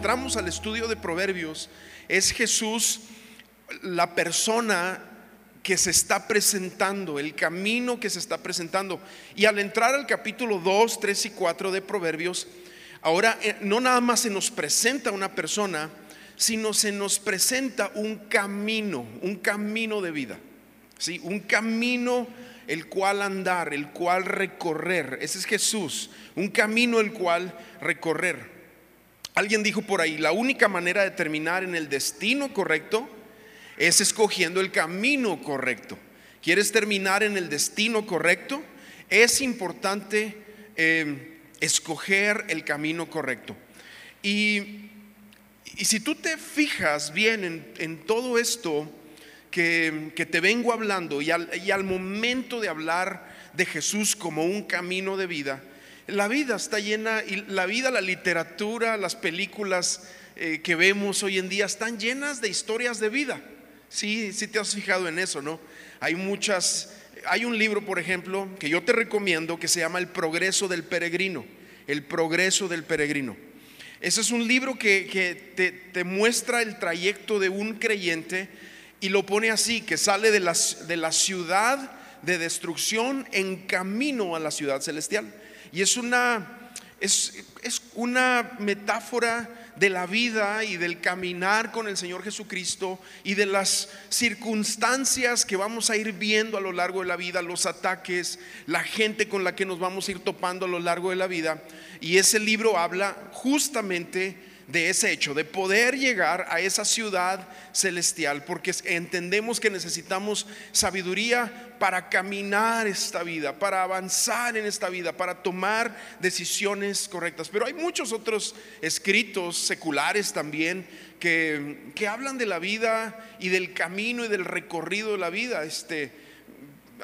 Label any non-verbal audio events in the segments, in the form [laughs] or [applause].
entramos al estudio de Proverbios, es Jesús la persona que se está presentando, el camino que se está presentando. Y al entrar al capítulo 2, 3 y 4 de Proverbios, ahora eh, no nada más se nos presenta una persona, sino se nos presenta un camino, un camino de vida. ¿sí? Un camino el cual andar, el cual recorrer. Ese es Jesús, un camino el cual recorrer. Alguien dijo por ahí, la única manera de terminar en el destino correcto es escogiendo el camino correcto. ¿Quieres terminar en el destino correcto? Es importante eh, escoger el camino correcto. Y, si tú te fijas bien en, todo esto que, te vengo hablando y al momento de hablar de Jesús como un camino de vida, la vida está llena, y la vida, la literatura, las películas eh, que vemos hoy en día están llenas de historias de vida. Sí, sí te has fijado en eso, ¿no? Hay muchas, hay un libro, por ejemplo, que yo te recomiendo que se llama El progreso del peregrino. El progreso del peregrino. Ese es un libro que, te, te, muestra el trayecto de un creyente y lo pone así, que sale de de la ciudad de destrucción en camino a la ciudad celestial. Y es una, es, una metáfora de la vida y del caminar con el Señor Jesucristo y de las circunstancias que vamos a ir viendo a lo largo de la vida, los ataques, la gente con la que nos vamos a ir topando a lo largo de la vida. Y ese libro habla justamente de ese hecho, de poder llegar a esa ciudad celestial, porque entendemos que necesitamos sabiduría para caminar esta vida, para avanzar en esta vida, para tomar decisiones correctas. Pero hay muchos otros escritos seculares también que, que hablan de la vida y del camino y del recorrido de la vida. Este,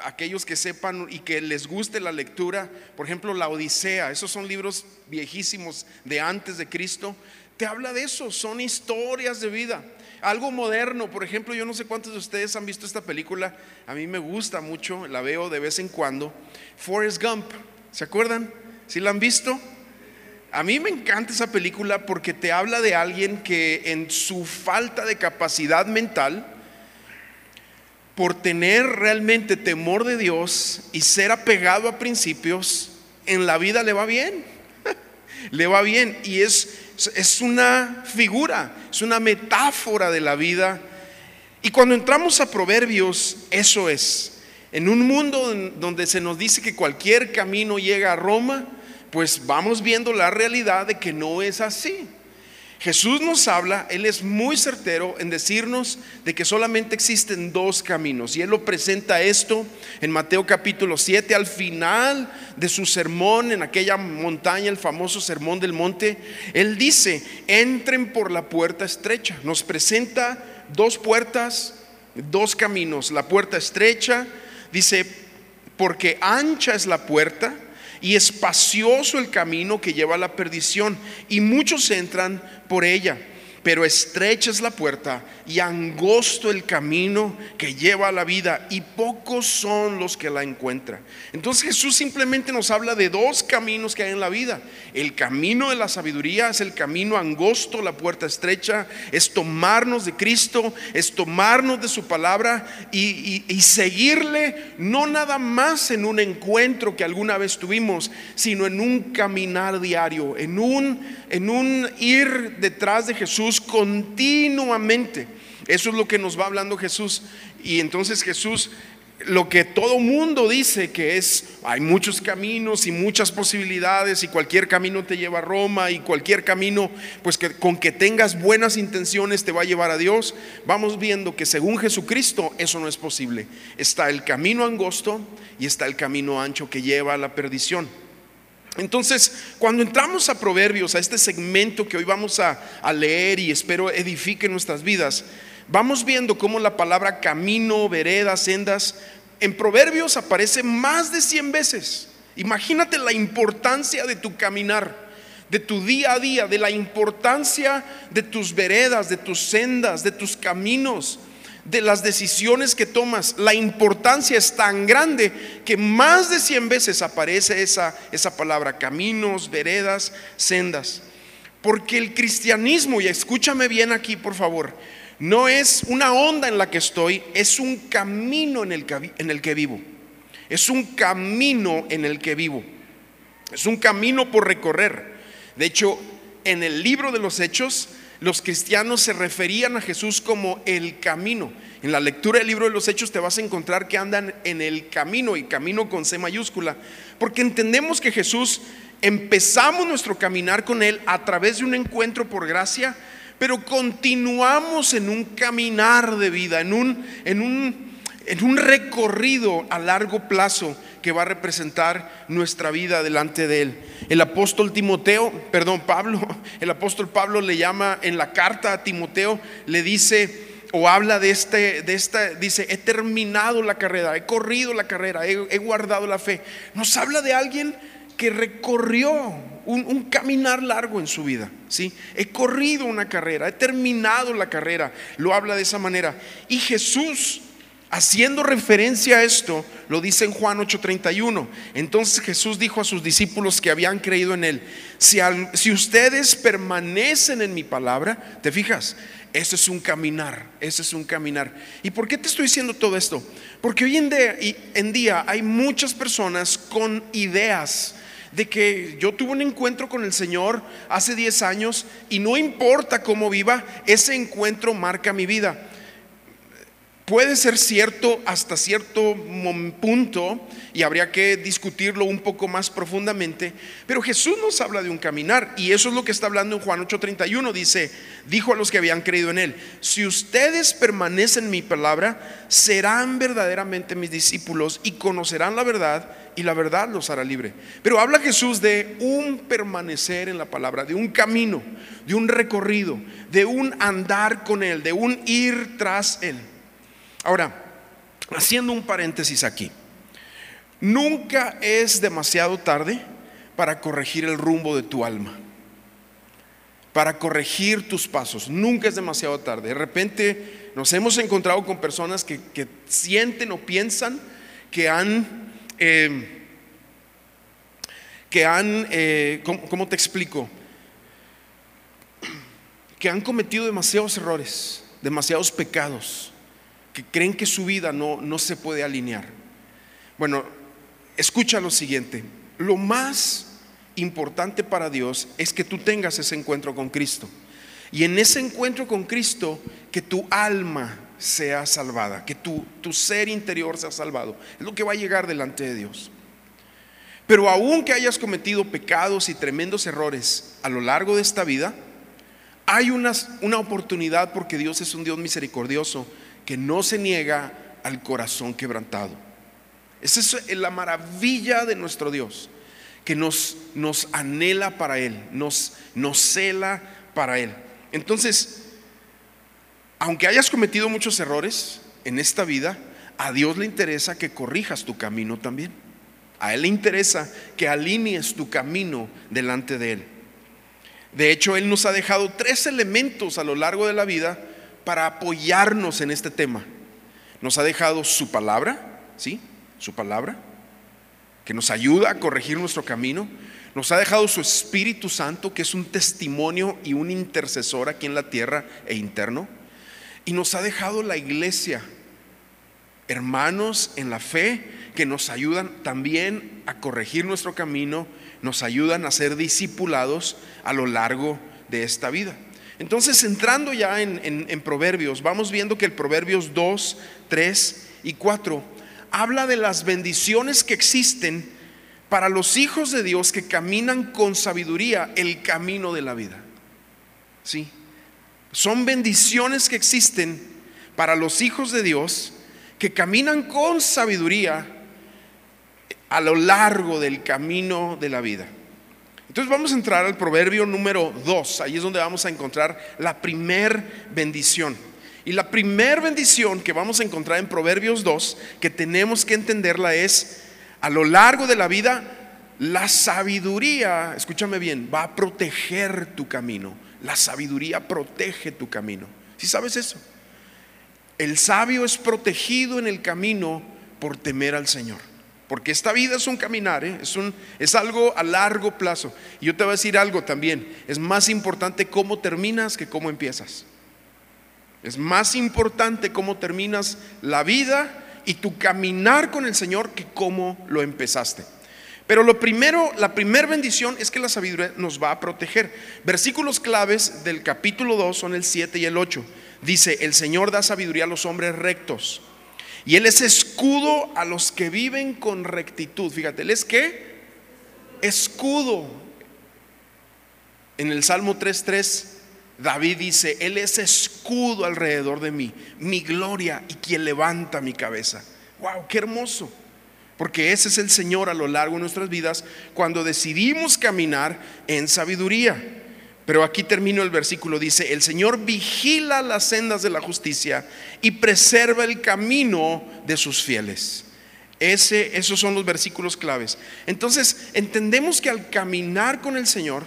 aquellos que sepan y que les guste la lectura, por ejemplo, la Odisea, esos son libros viejísimos de antes de Cristo, te habla de eso, son historias de vida. Algo moderno, por ejemplo, yo no sé cuántos de ustedes han visto esta película, a mí me gusta mucho, la veo de vez en cuando. Forrest Gump, ¿se acuerdan? ¿Sí la han visto? A mí me encanta esa película porque te habla de alguien que en su falta de capacidad mental, por tener realmente temor de Dios y ser apegado a principios, en la vida le va bien. Le va bien y es es una figura, es una metáfora de la vida. Y cuando entramos a Proverbios, eso es. En un mundo donde se nos dice que cualquier camino llega a Roma, pues vamos viendo la realidad de que no es así. Jesús nos habla, Él es muy certero en decirnos de que solamente existen dos caminos. Y Él lo presenta esto en Mateo capítulo 7, al final de su sermón en aquella montaña, el famoso sermón del monte. Él dice, entren por la puerta estrecha. Nos presenta dos puertas, dos caminos. La puerta estrecha, dice, porque ancha es la puerta y espacioso el camino que lleva a la perdición, y muchos entran por ella pero estrecha es la puerta y angosto el camino que lleva a la vida y pocos son los que la encuentran. Entonces Jesús simplemente nos habla de dos caminos que hay en la vida. El camino de la sabiduría es el camino angosto, la puerta estrecha, es tomarnos de Cristo, es tomarnos de su palabra y, seguirle no nada más en un encuentro que alguna vez tuvimos, sino en un caminar diario, en un, en un ir detrás de Jesús continuamente. Eso es lo que nos va hablando Jesús. Y entonces Jesús, lo que todo mundo dice que es, hay muchos caminos y muchas posibilidades y cualquier camino te lleva a Roma y cualquier camino, pues que con que tengas buenas intenciones te va a llevar a Dios. Vamos viendo que según Jesucristo eso no es posible. Está el camino angosto y está el camino ancho que lleva a la perdición. Entonces, cuando entramos a Proverbios, a este segmento que hoy vamos a, leer y espero edifique nuestras vidas, vamos viendo cómo la palabra camino, vereda, sendas, en Proverbios aparece más de 100 veces. Imagínate la importancia de tu caminar, de tu día a día, de la importancia de tus veredas, de tus sendas, de tus caminos de las decisiones que tomas. La importancia es tan grande que más de 100 veces aparece esa, esa palabra, caminos, veredas, sendas. Porque el cristianismo, y escúchame bien aquí por favor, no es una onda en la que estoy, es un camino en el que, en el que vivo. Es un camino en el que vivo. Es un camino por recorrer. De hecho, en el libro de los Hechos, los cristianos se referían a Jesús como el camino. En la lectura del libro de los Hechos te vas a encontrar que andan en el camino y camino con C mayúscula, porque entendemos que Jesús empezamos nuestro caminar con Él a través de un encuentro por gracia, pero continuamos en un caminar de vida, en un, en un, en un recorrido a largo plazo que va a representar nuestra vida delante de Él. El apóstol Timoteo, perdón, Pablo, [laughs] el apóstol Pablo le llama en la carta a Timoteo, le dice o habla de este, de esta, dice, he terminado la carrera, he corrido la carrera, he, guardado la fe. Nos habla de alguien que recorrió un, caminar largo en su vida. ¿sí? He corrido una carrera, he terminado la carrera. Lo habla de esa manera. Y Jesús, haciendo referencia a esto, lo dice en Juan 8:31. Entonces Jesús dijo a sus discípulos que habían creído en Él, si, ustedes permanecen en mi palabra, ¿te fijas? Ese es un caminar, ese es un caminar. ¿Y por qué te estoy diciendo todo esto? Porque hoy en día, en día hay muchas personas con ideas de que yo tuve un encuentro con el Señor hace 10 años y no importa cómo viva, ese encuentro marca mi vida. Puede ser cierto hasta cierto punto y habría que discutirlo un poco más profundamente, pero Jesús nos habla de un caminar y eso es lo que está hablando en Juan 8:31. Dice, dijo a los que habían creído en él, si ustedes permanecen en mi palabra, serán verdaderamente mis discípulos y conocerán la verdad y la verdad los hará libre. Pero habla Jesús de un permanecer en la palabra, de un camino, de un recorrido, de un andar con él, de un ir tras él. Ahora, haciendo un paréntesis aquí, nunca es demasiado tarde para corregir el rumbo de tu alma, para corregir tus pasos. Nunca es demasiado tarde. De repente nos hemos encontrado con personas que, sienten o piensan que han... Eh, que han, eh, ¿cómo, te explico? Que han cometido demasiados errores, demasiados pecados que creen que su vida no, no se puede alinear. Bueno, escucha lo siguiente. Lo más importante para Dios es que tú tengas ese encuentro con Cristo. Y en ese encuentro con Cristo, que tu alma sea salvada, que tu, tu ser interior sea salvado. Es lo que va a llegar delante de Dios. Pero aunque hayas cometido pecados y tremendos errores a lo largo de esta vida, hay una oportunidad porque Dios es un Dios misericordioso que no se niega al corazón quebrantado. Esa es la maravilla de nuestro Dios, que nos, nos anhela para Él, nos, nos cela para Él. Entonces, aunque hayas cometido muchos errores en esta vida, a Dios le interesa que corrijas tu camino también. A Él le interesa que alinees tu camino delante de Él. De hecho, Él nos ha dejado tres elementos a lo largo de la vida para apoyarnos en este tema. Nos ha dejado su palabra, ¿sí? Su palabra, que nos ayuda a corregir nuestro camino. Nos ha dejado su Espíritu Santo, que es un testimonio y un intercesor aquí en la tierra e interno. Y nos ha dejado la iglesia, hermanos en la fe, que nos ayudan también a corregir nuestro camino, nos ayudan a ser discipulados a lo largo de esta vida. Entonces, entrando ya en, Proverbios, vamos viendo que el Proverbios 2, 3 y 4 habla de las bendiciones que existen para los hijos de Dios que caminan con sabiduría el camino de la vida. ¿Sí? Son bendiciones que existen para los hijos de Dios que caminan con sabiduría a lo largo del camino de la vida. Entonces vamos a entrar al proverbio número 2, ahí es donde vamos a encontrar la primer bendición. Y la primer bendición que vamos a encontrar en Proverbios 2, que tenemos que entenderla es, a lo largo de la vida, la sabiduría, escúchame bien, va a proteger tu camino. La sabiduría protege tu camino. ¿Sí sabes eso? El sabio es protegido en el camino por temer al Señor. Porque esta vida es un caminar, ¿eh? es, un, es algo a largo plazo. Y yo te voy a decir algo también, es más importante cómo terminas que cómo empiezas. Es más importante cómo terminas la vida y tu caminar con el Señor que cómo lo empezaste. Pero lo primero, la primera bendición es que la sabiduría nos va a proteger. Versículos claves del capítulo 2 son el 7 y el 8. Dice, el Señor da sabiduría a los hombres rectos y Él es escudo a los que viven con rectitud. Fíjate, Él es qué? Escudo. En el Salmo 3.3, David dice, Él es escudo alrededor de mí, mi gloria y quien levanta mi cabeza. ¡Wow! ¡Qué hermoso! Porque ese es el Señor a lo largo de nuestras vidas cuando decidimos caminar en sabiduría. Pero aquí termino el versículo, dice, el Señor vigila las sendas de la justicia y preserva el camino de sus fieles. Ese, esos son los versículos claves. Entonces, entendemos que al caminar con el Señor,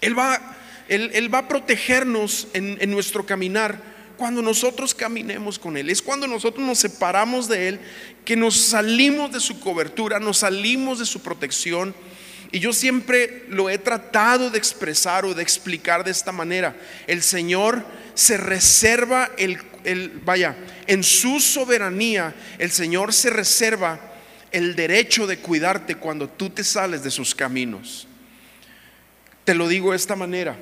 Él va, él, va a protegernos en, en nuestro caminar cuando nosotros caminemos con Él. Es cuando nosotros nos separamos de Él, que nos salimos de su cobertura, nos salimos de su protección y yo siempre lo he tratado de expresar o de explicar de esta manera. El Señor se reserva el, vaya, en su soberanía, el Señor se reserva el derecho de cuidarte cuando tú te sales de sus caminos. Te lo digo de esta manera.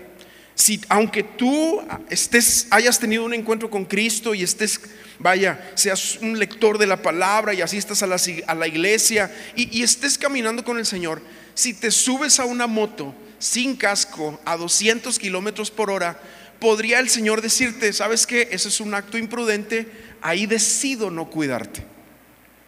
Si aunque tú estés hayas tenido un encuentro con Cristo y estés vaya, seas un lector de la palabra y asistas a la, a la iglesia y, y estés caminando con el Señor, si te subes a una moto sin casco a 200 kilómetros por hora, podría el Señor decirte, ¿sabes qué? Ese es un acto imprudente, ahí decido no cuidarte.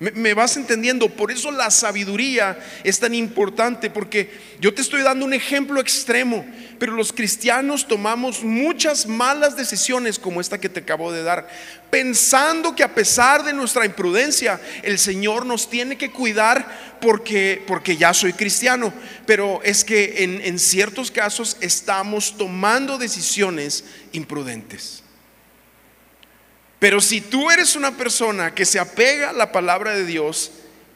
Me, vas entendiendo, por eso la sabiduría es tan importante, porque yo te estoy dando un ejemplo extremo, pero los cristianos tomamos muchas malas decisiones como esta que te acabo de dar, pensando que a pesar de nuestra imprudencia, el Señor nos tiene que cuidar porque, porque ya soy cristiano, pero es que en, en ciertos casos estamos tomando decisiones imprudentes. Pero si tú eres una persona que se apega a la palabra de Dios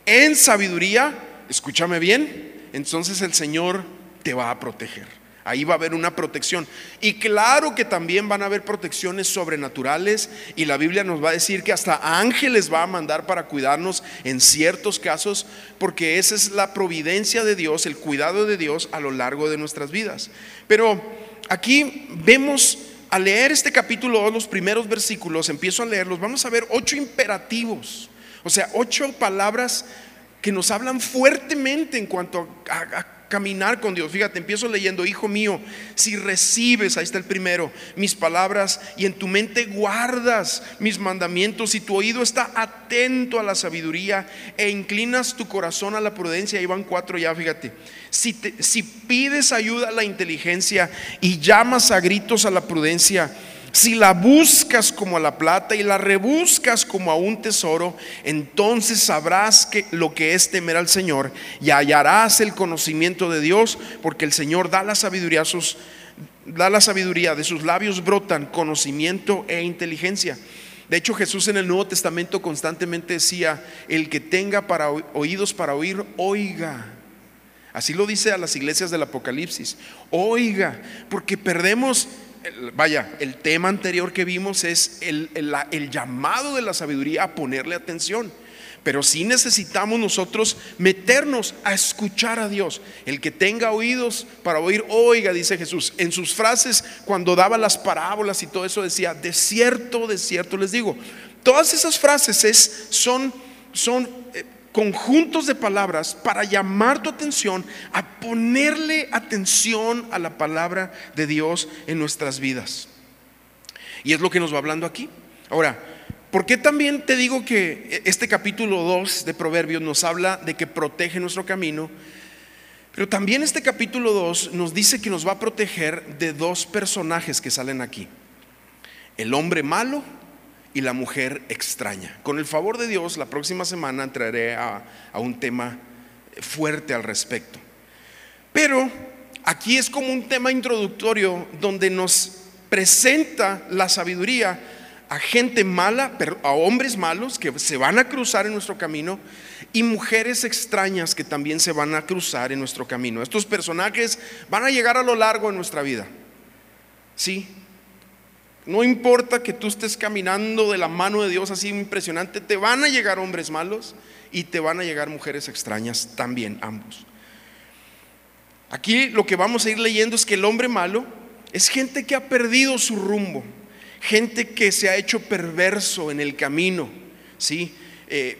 en sabiduría, escúchame bien, entonces el Señor te va a proteger. Ahí va a haber una protección. Y claro que también van a haber protecciones sobrenaturales. Y la Biblia nos va a decir que hasta ángeles va a mandar para cuidarnos en ciertos casos, porque esa es la providencia de Dios, el cuidado de Dios a lo largo de nuestras vidas. Pero aquí vemos al leer este capítulo 2, los primeros versículos, empiezo a leerlos, vamos a ver ocho imperativos, o sea, ocho palabras que nos hablan fuertemente en cuanto a, caminar con Dios. Fíjate, empiezo leyendo, hijo mío, si recibes, ahí está el primero, mis palabras y en tu mente guardas mis mandamientos y tu oído está atento a la sabiduría e inclinas tu corazón a la prudencia, ahí van cuatro ya, fíjate. Si, si pides ayuda a la inteligencia y llamas a gritos a la prudencia, si la buscas como a la plata y la rebuscas como a un tesoro, entonces sabrás que lo que es temer al Señor y hallarás el conocimiento de Dios, porque el Señor da la sabiduría da la sabiduría, de sus labios brotan conocimiento e inteligencia. De hecho, Jesús en el Nuevo Testamento constantemente decía, el que tenga para oídos para oír, oiga. Así lo dice a las iglesias del Apocalipsis. Oiga, porque perdemos vaya, el tema anterior que vimos es el, llamado de la sabiduría a ponerle atención. Pero si necesitamos nosotros meternos a escuchar a Dios. El que tenga oídos para oír, oiga, dice Jesús. En sus frases, cuando daba las parábolas y todo eso, decía, de cierto, de cierto les digo. Todas esas frases es, son, son eh, conjuntos de palabras para llamar tu atención a ponerle atención a la palabra de Dios en nuestras vidas. Y es lo que nos va hablando aquí. Ahora, ¿por qué también te digo que este capítulo 2 de Proverbios nos habla de que protege nuestro camino? Pero también este capítulo 2 nos dice que nos va a proteger de dos personajes que salen aquí. El hombre malo y la mujer extraña. Con el favor de Dios, la próxima semana entraré a, un tema fuerte al respecto. Pero aquí es como un tema introductorio donde nos presenta la sabiduría a gente mala, a hombres malos que se van a cruzar en nuestro camino y mujeres extrañas que también se van a cruzar en nuestro camino. Estos personajes van a llegar a lo largo de nuestra vida. Sí. No importa que tú estés caminando de la mano de Dios así impresionante, te van a llegar hombres malos y te van a llegar mujeres extrañas también, ambos. Aquí lo que vamos a ir leyendo es que el hombre malo es gente que ha perdido su rumbo, gente que se ha hecho perverso en el camino, ¿sí? Eh,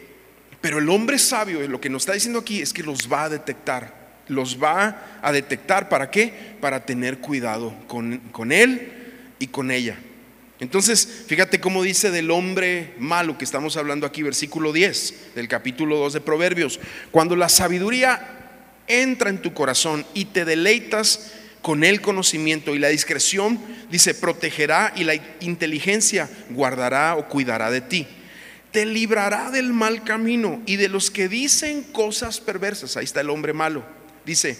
pero el hombre sabio, lo que nos está diciendo aquí es que los va a detectar, los va a detectar, ¿para qué? Para tener cuidado con, con él y con ella. Entonces, fíjate cómo dice del hombre malo que estamos hablando aquí, versículo 10 del capítulo 2 de Proverbios. Cuando la sabiduría entra en tu corazón y te deleitas con el conocimiento y la discreción, dice, protegerá y la inteligencia guardará o cuidará de ti. Te librará del mal camino y de los que dicen cosas perversas. Ahí está el hombre malo. Dice,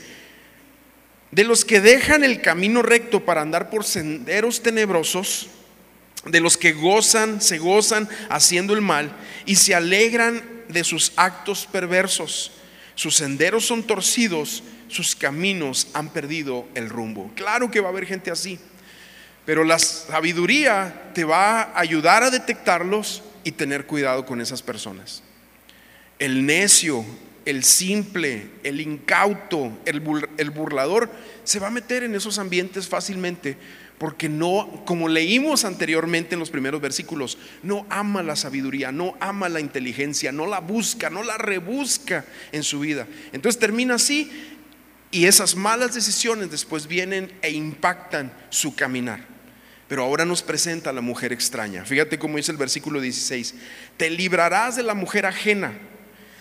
de los que dejan el camino recto para andar por senderos tenebrosos, de los que gozan, se gozan haciendo el mal y se alegran de sus actos perversos. Sus senderos son torcidos sus caminos han perdido el rumbo. Claro que va a haber gente así, pero la sabiduría te va a ayudar a detectarlos y tener cuidado con esas personas. El necio, el simple, el incauto, el, burlador, se va a meter en esos ambientes fácilmente porque no, como leímos anteriormente en los primeros versículos, no ama la sabiduría, no ama la inteligencia, no la busca, no la rebusca en su vida. Entonces termina así y esas malas decisiones después vienen e impactan su caminar. Pero ahora nos presenta la mujer extraña. Fíjate cómo dice el versículo 16. Te librarás de la mujer ajena,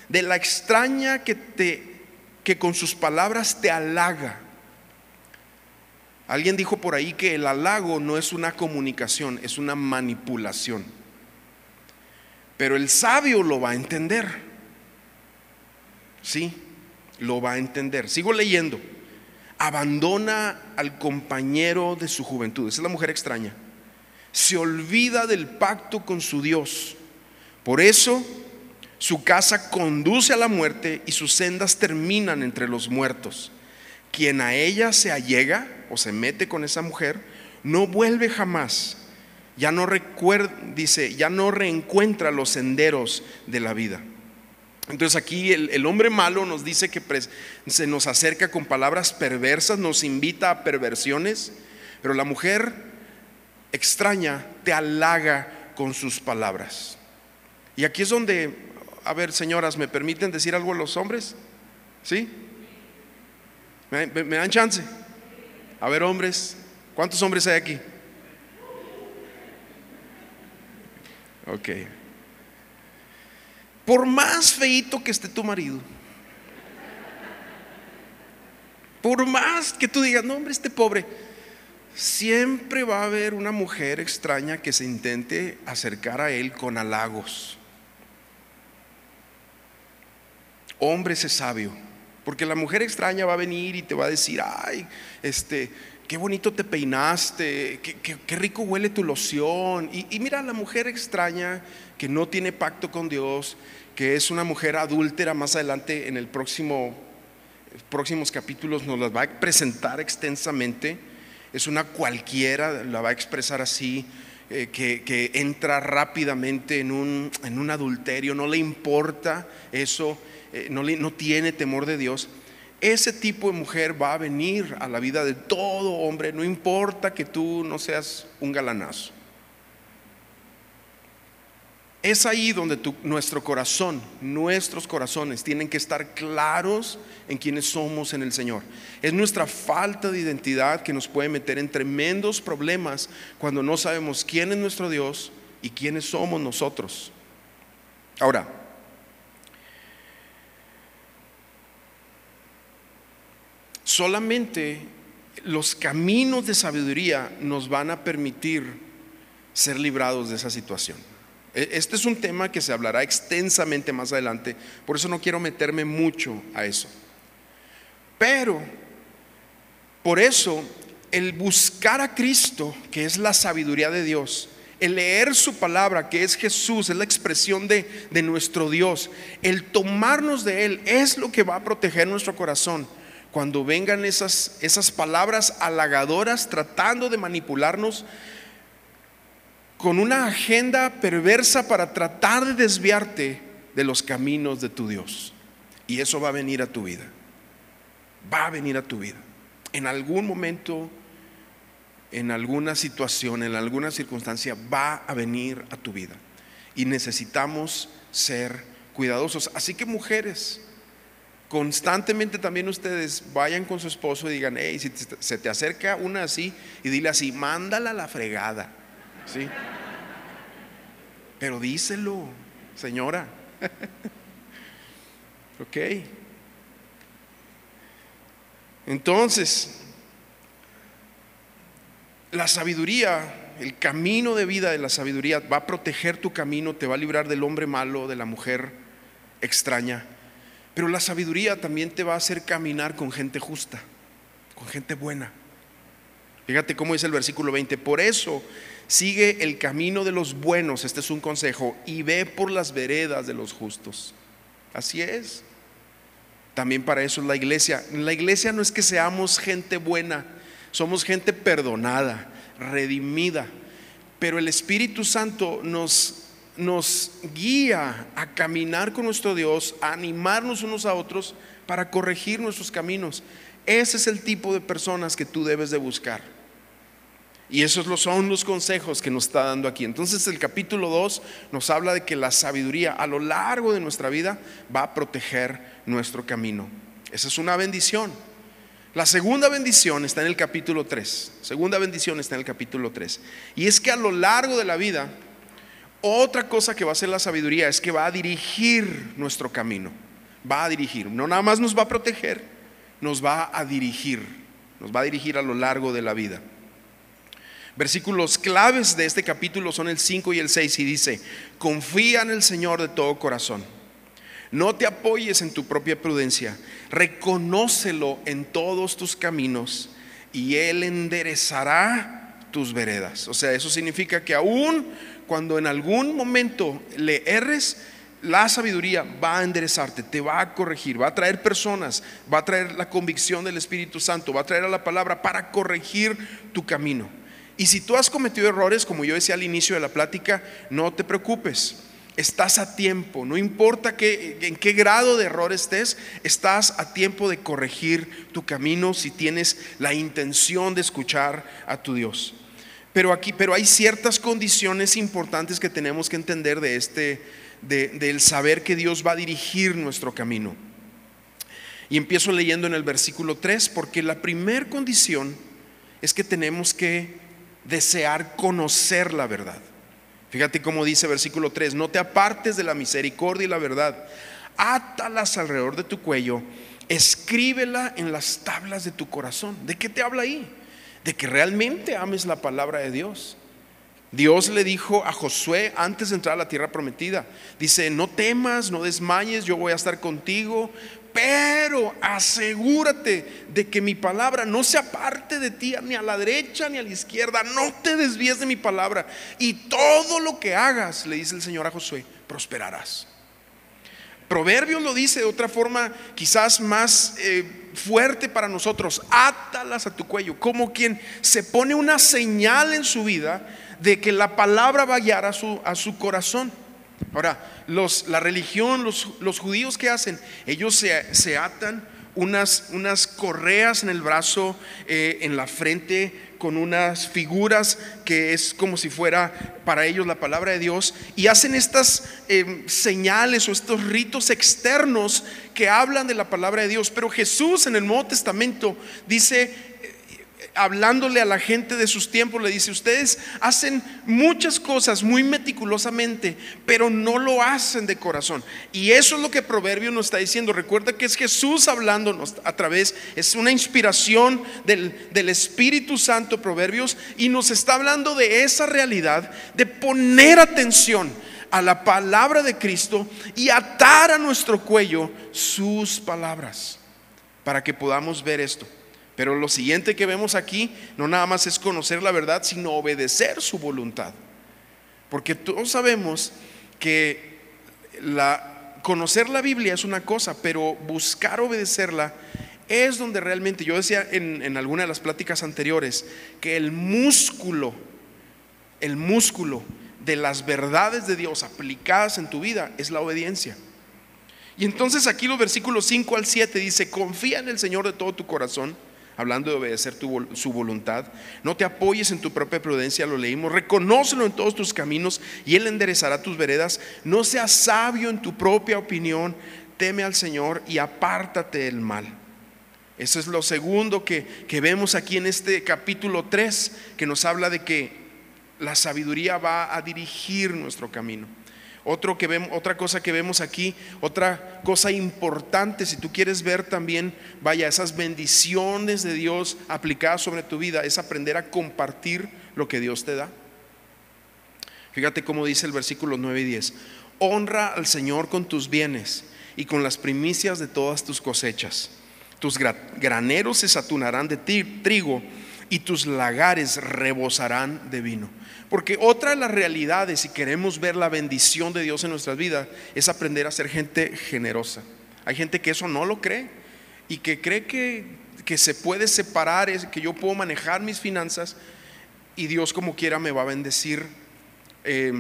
de la extraña que te que con sus palabras te halaga. Alguien dijo por ahí que el halago no es una comunicación, es una manipulación. Pero el sabio lo va a entender. ¿Sí? lo va a entender. Sigo leyendo. Abandona al compañero de su juventud. Esa es la mujer extraña. Se olvida del pacto con su Dios. Por eso su casa conduce a la muerte y sus sendas terminan entre los muertos. Quien a ella se allega o se mete con esa mujer, no vuelve jamás. Ya no recuerda, dice, ya no reencuentra los senderos de la vida. Entonces aquí el, hombre malo nos dice que se nos acerca con palabras perversas, nos invita a perversiones, pero la mujer extraña te halaga con sus palabras. Y aquí es donde, a ver señoras, ¿me permiten decir algo a los hombres? ¿Sí? ¿Me, me dan chance? A ver hombres, ¿cuántos hombres hay aquí? Ok. Por más feito que esté tu marido, por más que tú digas, no hombre, este pobre, siempre va a haber una mujer extraña que se intente acercar a él con halagos. Hombre, ese sabio, porque la mujer extraña va a venir y te va a decir, ay, este, qué bonito te peinaste, qué, rico huele tu loción. Y, mira, la mujer extraña que no tiene pacto con Dios, que es una mujer adúltera, más adelante en el próximo, próximos capítulos nos las va a presentar extensamente. Es una cualquiera, la va a expresar así, eh, que, entra rápidamente en un, en un, adulterio, no le importa eso, eh, no, no tiene temor de Dios. Ese tipo de mujer va a venir a la vida de todo hombre, no importa que tú no seas un galanazo. Es ahí donde nuestro corazón, nuestros corazones tienen que estar claros en quienes somos en el Señor. Es nuestra falta de identidad que nos puede meter en tremendos problemas cuando no sabemos quién es nuestro Dios y quiénes somos nosotros. Ahora, solamente los caminos de sabiduría nos van a permitir ser librados de esa situación. E, este es un tema que se hablará extensamente más adelante, por eso no quiero meterme mucho a eso. Pero, por eso, el buscar a Cristo, que es la sabiduría de Dios, el leer su palabra, que es Jesús, es la expresión de, de, nuestro Dios, el tomarnos de Él es lo que va a proteger nuestro corazón. Cuando vengan esas, esas palabras halagadoras tratando de manipularnos con una agenda perversa para tratar de desviarte de los caminos de tu Dios. Y eso va a venir a tu vida. Va a venir a tu vida. En algún momento en alguna situación, en alguna circunstancia, va a venir a tu vida. Y necesitamos ser cuidadosos. Así que mujeres, constantemente también ustedes vayan con su esposo y digan, hey, si se te acerca una así, y dile así, mándala a la fregada. ¿Sí? Pero díselo, señora. [laughs] ok. Entonces, la sabiduría, el camino de vida de la sabiduría va a proteger tu camino, te va a librar del hombre malo, de la mujer extraña. Pero la sabiduría también te va a hacer caminar con gente justa, con gente buena. Fíjate cómo dice el versículo 20. Por eso sigue el camino de los buenos, este es un consejo, y ve por las veredas de los justos. Así es. También para eso es la iglesia. La iglesia no es que seamos gente buena, somos gente perdonada, redimida, pero el Espíritu Santo nos, nos guía a caminar con nuestro Dios, a animarnos unos a otros para corregir nuestros caminos. Ese es el tipo de personas que tú debes de buscar. Y esos son los consejos que nos está dando aquí. Entonces el capítulo 2 nos habla de que la sabiduría a lo largo de nuestra vida va a proteger nuestro camino. Esa es una bendición. La segunda bendición está en el capítulo 3. Segunda bendición está en el capítulo 3. Y es que a lo largo de la vida, otra cosa que va a hacer la sabiduría es que va a dirigir nuestro camino. Va a dirigir. No nada más nos va a proteger, nos va a dirigir. Nos va a dirigir a lo largo de la vida. Versículos claves de este capítulo son el 5 y el 6 y dice, confía en el Señor de todo corazón no te apoyes en tu propia prudencia, reconócelo en todos tus caminos y Él enderezará tus veredas. O sea, eso significa que aún cuando en algún momento le erres, la sabiduría va a enderezarte, te va a corregir, va a traer personas, va a traer la convicción del Espíritu Santo, va a traer a la palabra para corregir tu camino. Y si tú has cometido errores, como yo decía al inicio de la plática, no te preocupes estás a tiempo, no importa en qué grado de error estés, estás a tiempo de corregir tu camino si tienes la intención de escuchar a tu Dios. Pero aquí, pero hay ciertas condiciones importantes que tenemos que entender de este, del saber que Dios va a dirigir nuestro camino. Y empiezo leyendo en el versículo 3, porque la primera condición es que tenemos que desear conocer la verdad. Fíjate cómo dice versículo 3, no te apartes de la misericordia y la verdad, átalas alrededor de tu cuello, escríbela en las tablas de tu corazón. ¿De qué te habla ahí? De que realmente ames la palabra de Dios. Dios le dijo a Josué antes de entrar a la tierra prometida, dice, no temas, no desmayes, yo voy a estar contigo, pero asegúrate de que mi palabra no se aparte de ti ni a la derecha ni a la izquierda, no te desvíes de mi palabra. Y todo lo que hagas, le dice el Señor a Josué, prosperarás. Proverbios lo dice de otra forma quizás más eh, fuerte para nosotros, átalas a tu cuello, como quien se pone una señal en su vida de que la palabra va a guiar a su, a su corazón. Ahora, los, la religión, los, los, judíos que hacen, ellos se, se atan unas, unas, correas en el brazo, eh, en la frente, con unas figuras que es como si fuera para ellos la palabra de Dios, y hacen estas eh, señales o estos ritos externos que hablan de la palabra de Dios. Pero Jesús en el Nuevo Testamento dice, hablándole a la gente de sus tiempos, le dice, ustedes hacen muchas cosas muy meticulosamente, pero no lo hacen de corazón. Y eso es lo que Proverbio nos está diciendo. Recuerda que es Jesús hablándonos a través, es una inspiración del, del Espíritu Santo, Proverbios, y nos está hablando de esa realidad, de poner atención a la palabra de Cristo y atar a nuestro cuello sus palabras, para que podamos ver esto. Pero lo siguiente que vemos aquí no nada más es conocer la verdad, sino obedecer su voluntad. Porque todos sabemos que la, conocer la Biblia es una cosa, pero buscar obedecerla es donde realmente, yo decía en, en alguna de las pláticas anteriores, que el músculo, el músculo de las verdades de Dios aplicadas en tu vida es la obediencia. Y entonces aquí los versículos 5 al 7 dice, confía en el Señor de todo tu corazón, hablando de obedecer su voluntad, no te apoyes en tu propia prudencia, lo leímos, reconócelo en todos tus caminos y Él enderezará tus veredas, no seas sabio en tu propia opinión, teme al Señor y apártate del mal. Eso es lo segundo que, que vemos aquí en este capítulo 3, que nos habla de que la sabiduría va a dirigir nuestro camino. Otro que vemos, otra cosa que vemos aquí, otra cosa importante, si tú quieres ver también, vaya, esas bendiciones de Dios aplicadas sobre tu vida, es aprender a compartir lo que Dios te da. Fíjate cómo dice el versículo 9 y 10. Honra al Señor con tus bienes y con las primicias de todas tus cosechas. Tus graneros se saturarán de trigo y tus lagares rebosarán de vino. Porque otra de las realidades, si queremos ver la bendición de Dios en nuestras vidas, es aprender a ser gente generosa. Hay gente que eso no lo cree y que cree que, se puede separar, que yo puedo manejar mis finanzas y Dios como quiera me va a bendecir. Eh,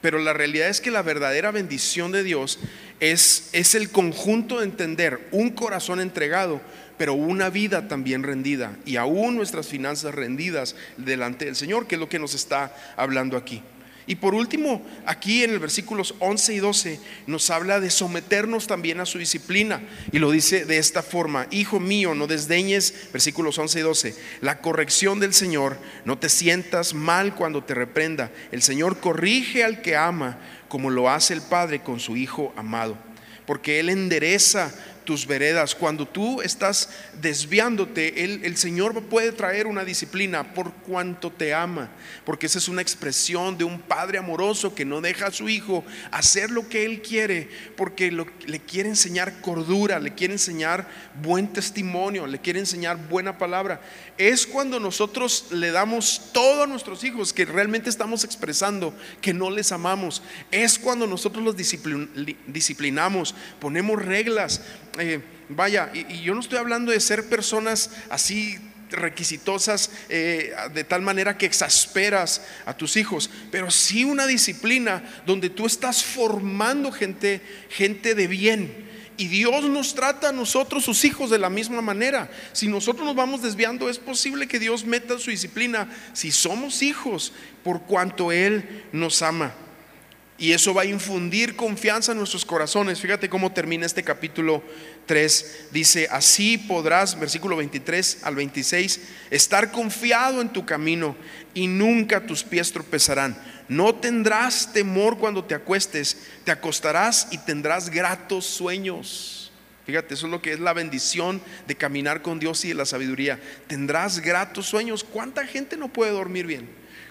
pero la realidad es que la verdadera bendición de Dios es, es el conjunto de entender un corazón entregado pero una vida también rendida y aún nuestras finanzas rendidas delante del Señor, que es lo que nos está hablando aquí. Y por último, aquí en el versículos 11 y 12 nos habla de someternos también a su disciplina. Y lo dice de esta forma, Hijo mío, no desdeñes, versículos 11 y 12, la corrección del Señor, no te sientas mal cuando te reprenda. El Señor corrige al que ama, como lo hace el Padre con su Hijo amado. Porque Él endereza tus veredas. Cuando tú estás desviándote, el, el, Señor puede traer una disciplina por cuanto te ama, porque esa es una expresión de un padre amoroso que no deja a su hijo hacer lo que él quiere, porque le quiere enseñar cordura, le quiere enseñar buen testimonio, le quiere enseñar buena palabra. Es cuando nosotros le damos todo a nuestros hijos que realmente estamos expresando que no les amamos. Es cuando nosotros los disciplinamos, ponemos reglas, eh, vaya, y, yo no estoy hablando de ser personas así requisitosas eh, de tal manera que exasperas a tus hijos, pero sí una disciplina donde tú estás formando gente, gente de bien. Y Dios nos trata a nosotros, sus hijos, de la misma manera. Si nosotros nos vamos desviando, es posible que Dios meta su disciplina si somos hijos, por cuanto Él nos ama. Y eso va a infundir confianza en nuestros corazones. Fíjate cómo termina este capítulo 3. Dice, así podrás, versículo 23 al 26, estar confiado en tu camino y nunca tus pies tropezarán. No tendrás temor cuando te acuestes, te acostarás y tendrás gratos sueños. Fíjate, eso es lo que es la bendición de caminar con Dios y de la sabiduría. Tendrás gratos sueños. ¿Cuánta gente no puede dormir bien?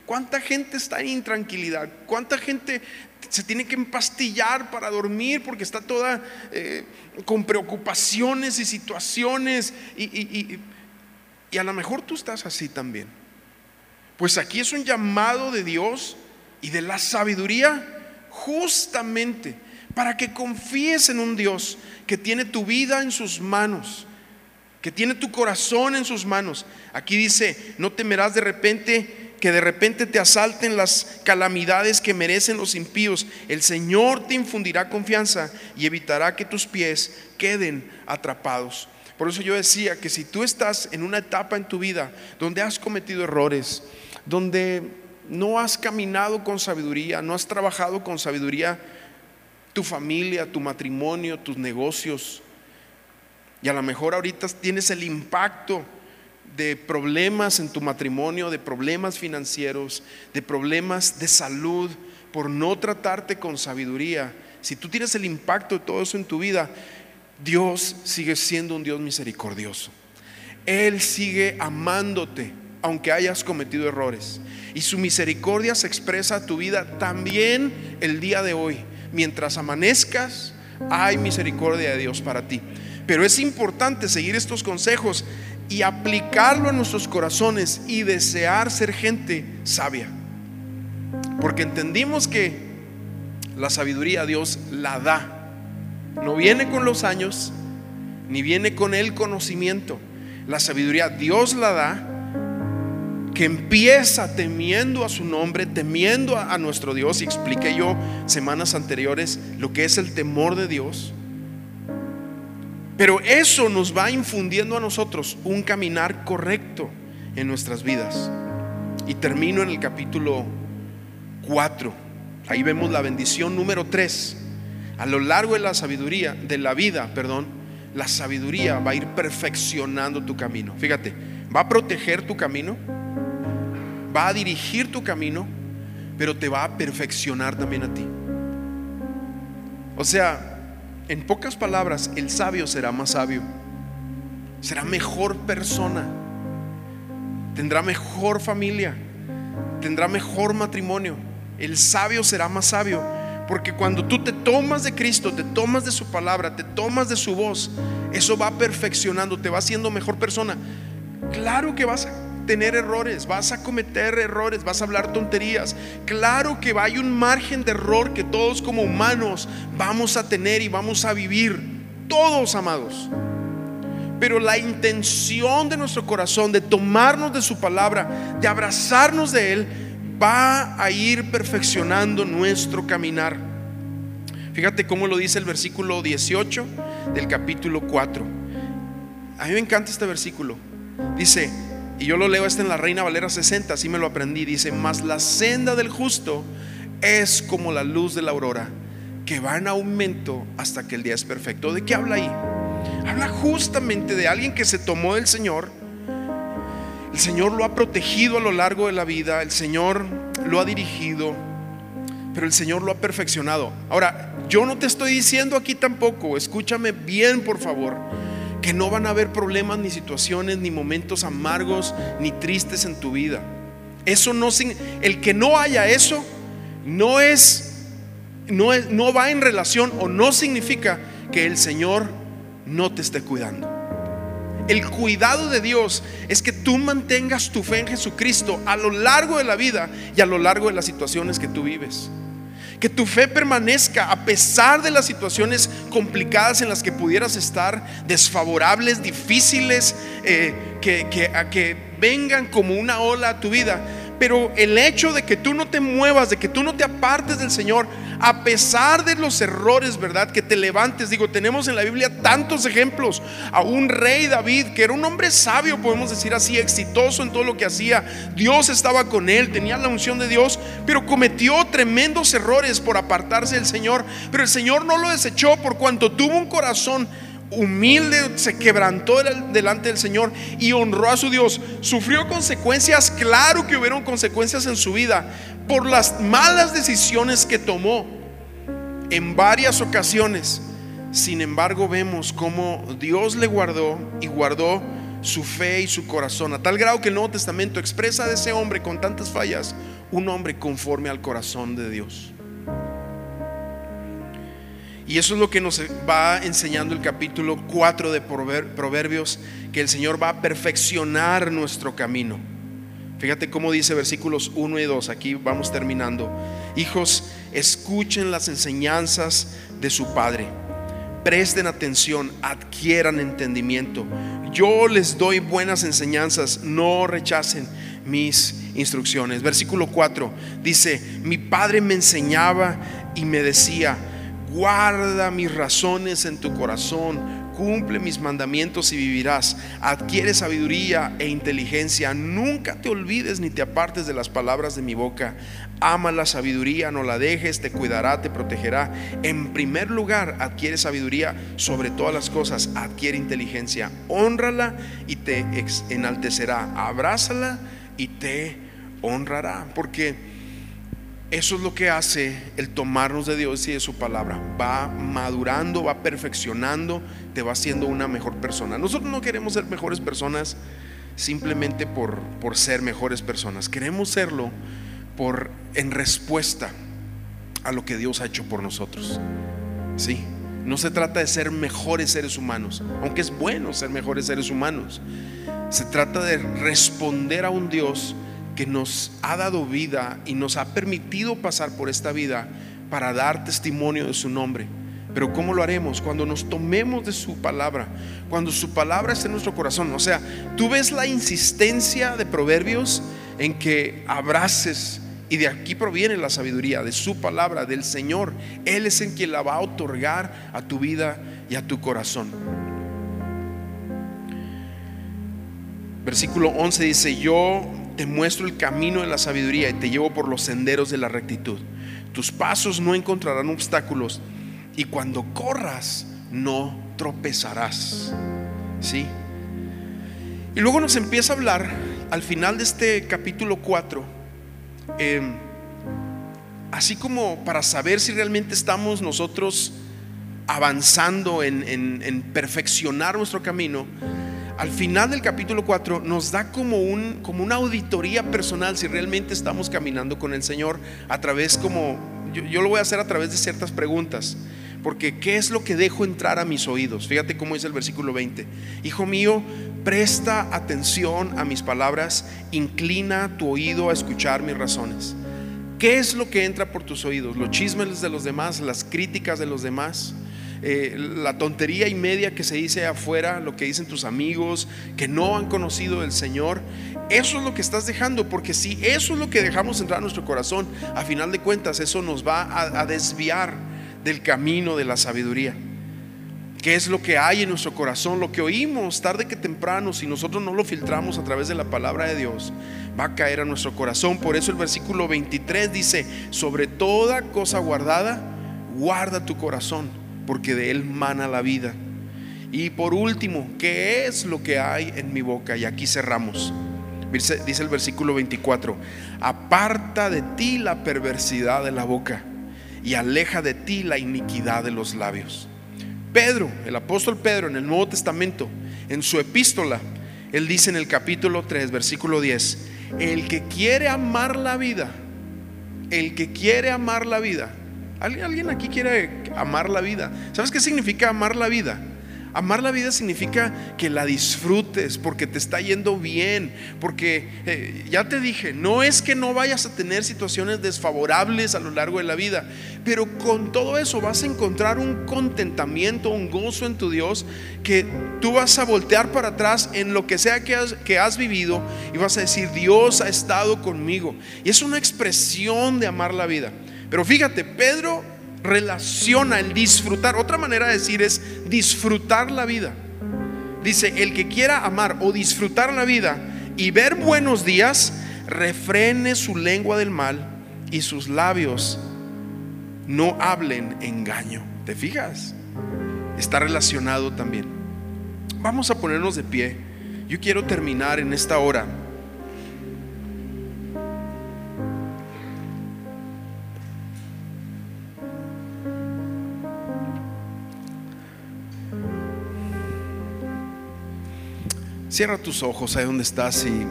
¿Cuánta gente está en intranquilidad? ¿Cuánta gente se tiene que empastillar para dormir porque está toda eh, con preocupaciones y situaciones y, y a lo mejor tú estás así también. Pues aquí es un llamado de Dios y de la sabiduría justamente para que confíes en un Dios que tiene tu vida en sus manos, que tiene tu corazón en sus manos. Aquí dice, no temerás de repente que de repente te asalten las calamidades que merecen los impíos, el Señor te infundirá confianza y evitará que tus pies queden atrapados. Por eso yo decía que si tú estás en una etapa en tu vida donde has cometido errores, donde no has caminado con sabiduría, no has trabajado con sabiduría, tu familia, tu matrimonio, tus negocios, y a lo mejor ahorita tienes el impacto de problemas en tu matrimonio, de problemas financieros, de problemas de salud, por no tratarte con sabiduría. Si tú tienes el impacto de todo eso en tu vida, Dios sigue siendo un Dios misericordioso. Él sigue amándote, aunque hayas cometido errores. Y su misericordia se expresa a tu vida también el día de hoy. Mientras amanezcas, hay misericordia de Dios para ti. Pero es importante seguir estos consejos y aplicarlo en nuestros corazones y desear ser gente sabia. Porque entendimos que la sabiduría Dios la da. No viene con los años, ni viene con el conocimiento. La sabiduría Dios la da, que empieza temiendo a su nombre, temiendo a, nuestro Dios. Y expliqué yo semanas anteriores lo que es el temor de Dios. Pero eso nos va infundiendo a nosotros un caminar correcto en nuestras vidas. Y termino en el capítulo 4. Ahí vemos la bendición número 3. A lo largo de la sabiduría, de la vida, perdón, la sabiduría va a ir perfeccionando tu camino. Fíjate, va a proteger tu camino, va a dirigir tu camino, pero te va a perfeccionar también a ti. O sea, en pocas palabras, el sabio será más sabio, será mejor persona, tendrá mejor familia, tendrá mejor matrimonio. El sabio será más sabio, porque cuando tú te tomas de Cristo, te tomas de su palabra, te tomas de su voz, eso va perfeccionando, te va haciendo mejor persona. Claro que vas a tener errores, vas a cometer errores, vas a hablar tonterías. Claro que hay un margen de error que todos como humanos vamos a tener y vamos a vivir, todos amados. Pero la intención de nuestro corazón, de tomarnos de su palabra, de abrazarnos de Él, va a ir perfeccionando nuestro caminar. Fíjate cómo lo dice el versículo 18 del capítulo 4. A mí me encanta este versículo. Dice, y yo lo leo este en la Reina Valera 60, así me lo aprendí. Dice, mas la senda del justo es como la luz de la aurora, que va en aumento hasta que el día es perfecto. ¿De qué habla ahí? Habla justamente de alguien que se tomó del Señor. El Señor lo ha protegido a lo largo de la vida, el Señor lo ha dirigido, pero el Señor lo ha perfeccionado. Ahora, yo no te estoy diciendo aquí tampoco, escúchame bien por favor que no van a haber problemas ni situaciones ni momentos amargos ni tristes en tu vida. Eso no el que no haya eso no es no es no va en relación o no significa que el Señor no te esté cuidando. El cuidado de Dios es que tú mantengas tu fe en Jesucristo a lo largo de la vida y a lo largo de las situaciones que tú vives. Que tu fe permanezca a pesar de las situaciones complicadas en las que pudieras estar, desfavorables, difíciles, eh, que, a que vengan como una ola a tu vida. Pero el hecho de que tú no te muevas, de que tú no te apartes del Señor, a pesar de los errores, ¿verdad? Que te levantes. Digo, tenemos en la Biblia tantos ejemplos. A un rey David, que era un hombre sabio, podemos decir así, exitoso en todo lo que hacía. Dios estaba con él, tenía la unción de Dios, pero cometió tremendos errores por apartarse del Señor. Pero el Señor no lo desechó por cuanto tuvo un corazón humilde, se quebrantó delante del Señor y honró a su Dios. Sufrió consecuencias, claro que hubieron consecuencias en su vida por las malas decisiones que tomó en varias ocasiones. Sin embargo, vemos cómo Dios le guardó y guardó su fe y su corazón, a tal grado que el Nuevo Testamento expresa de ese hombre con tantas fallas, un hombre conforme al corazón de Dios. Y eso es lo que nos va enseñando el capítulo 4 de Proverbios, que el Señor va a perfeccionar nuestro camino. Fíjate cómo dice versículos 1 y 2, aquí vamos terminando. Hijos, escuchen las enseñanzas de su Padre, presten atención, adquieran entendimiento. Yo les doy buenas enseñanzas, no rechacen mis instrucciones. Versículo 4 dice, mi Padre me enseñaba y me decía, Guarda mis razones en tu corazón, cumple mis mandamientos y vivirás. Adquiere sabiduría e inteligencia. Nunca te olvides ni te apartes de las palabras de mi boca. Ama la sabiduría, no la dejes, te cuidará, te protegerá. En primer lugar, adquiere sabiduría sobre todas las cosas. Adquiere inteligencia. Honrala y te enaltecerá. Abrázala y te honrará. Porque eso es lo que hace el tomarnos de Dios y de su palabra. Va madurando, va perfeccionando, te va haciendo una mejor persona. Nosotros no queremos ser mejores personas simplemente por, por ser mejores personas. Queremos serlo por en respuesta a lo que Dios ha hecho por nosotros. Sí, no se trata de ser mejores seres humanos, aunque es bueno ser mejores seres humanos. Se trata de responder a un Dios que nos ha dado vida y nos ha permitido pasar por esta vida para dar testimonio de su nombre. Pero ¿cómo lo haremos? Cuando nos tomemos de su palabra, cuando su palabra esté en nuestro corazón. O sea, tú ves la insistencia de Proverbios en que abraces, y de aquí proviene la sabiduría, de su palabra, del Señor. Él es en quien la va a otorgar a tu vida y a tu corazón. Versículo 11 dice, yo te muestro el camino de la sabiduría y te llevo por los senderos de la rectitud. Tus pasos no encontrarán obstáculos y cuando corras no tropezarás. ¿Sí? Y luego nos empieza a hablar al final de este capítulo 4, em, así como para saber si realmente estamos nosotros avanzando en, en perfeccionar nuestro camino, al final del capítulo 4 nos da como, un, como una auditoría personal si realmente estamos caminando con el Señor a través como, yo, yo, lo voy a hacer a través de ciertas preguntas. Porque ¿qué es lo que dejo entrar a mis oídos? Fíjate cómo dice el versículo 20. Hijo mío, presta atención a mis palabras, inclina tu oído a escuchar mis razones. ¿Qué es lo que entra por tus oídos? ¿Los chismes de los demás? ¿Las críticas de los demás? Eh, la tontería y media que se dice afuera, lo que dicen tus amigos, que no han conocido el Señor, eso es lo que estás dejando, porque si eso es lo que dejamos entrar a nuestro corazón, a final de cuentas eso nos va a, a desviar del camino de la sabiduría. ¿Qué es lo que hay en nuestro corazón? Lo que oímos tarde que temprano, si nosotros no lo filtramos a través de la palabra de Dios, va a caer a nuestro corazón. Por eso el versículo 23 dice, sobre toda cosa guardada, guarda tu corazón porque de él mana la vida. Y por último, ¿qué es lo que hay en mi boca? Y aquí cerramos. Dice, el versículo 24, aparta de ti la perversidad de la boca y aleja de ti la iniquidad de los labios. Pedro, el apóstol Pedro en el Nuevo Testamento, en su epístola, él dice en el capítulo 3, versículo 10, el que quiere amar la vida, el que quiere amar la vida, ¿Alguien aquí quiere amar la vida? ¿Sabes qué significa amar la vida? Amar la vida significa que la disfrutes porque te está yendo bien, porque eh, ya te dije, no es que no vayas a tener situaciones desfavorables a lo largo de la vida, pero con todo eso vas a encontrar un contentamiento, un gozo en tu Dios, que tú vas a voltear para atrás en lo que sea que has, que has vivido y vas a decir, Dios ha estado conmigo. Y es una expresión de amar la vida. Pero fíjate, Pedro relaciona el disfrutar. Otra manera de decir es disfrutar la vida. Dice, el que quiera amar o disfrutar la vida y ver buenos días, refrene su lengua del mal y sus labios no hablen engaño. ¿Te fijas? Está relacionado también. Vamos a ponernos de pie. Yo quiero terminar en esta hora Cierra tus ojos ahí donde estás y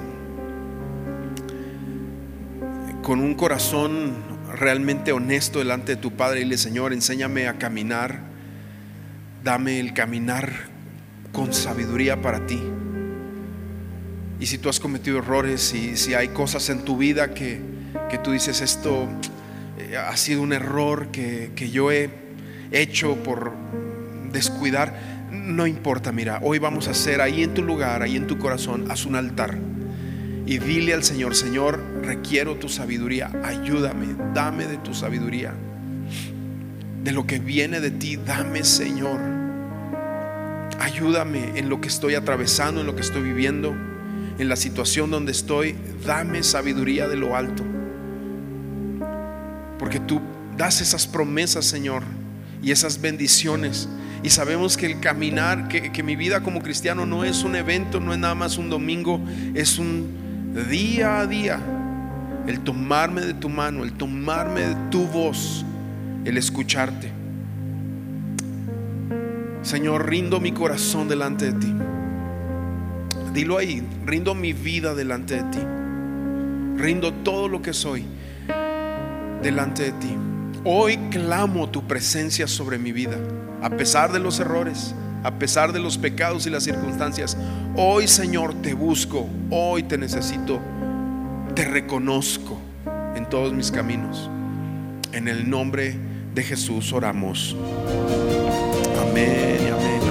con un corazón realmente honesto delante de tu Padre, dile Señor, enséñame a caminar, dame el caminar con sabiduría para ti. Y si tú has cometido errores y si hay cosas en tu vida que, que tú dices, esto eh, ha sido un error que, que yo he hecho por descuidar, no importa, mira, hoy vamos a hacer ahí en tu lugar, ahí en tu corazón, haz un altar. Y dile al Señor, Señor, requiero tu sabiduría, ayúdame, dame de tu sabiduría. De lo que viene de ti, dame, Señor. Ayúdame en lo que estoy atravesando, en lo que estoy viviendo, en la situación donde estoy. Dame sabiduría de lo alto. Porque tú das esas promesas, Señor, y esas bendiciones y sabemos que el caminar, que, mi vida como cristiano no es un evento, no es nada más un domingo, es un día a día. El tomarme de tu mano, el tomarme de tu voz, el escucharte. Señor, rindo mi corazón delante de ti. Dilo ahí, rindo mi vida delante de ti. Rindo todo lo que soy delante de ti. Hoy clamo tu presencia sobre mi vida a pesar de los errores, a pesar de los pecados y las circunstancias. Hoy, Señor, te busco, hoy te necesito, te reconozco en todos mis caminos. En el nombre de Jesús oramos. Amén y amén.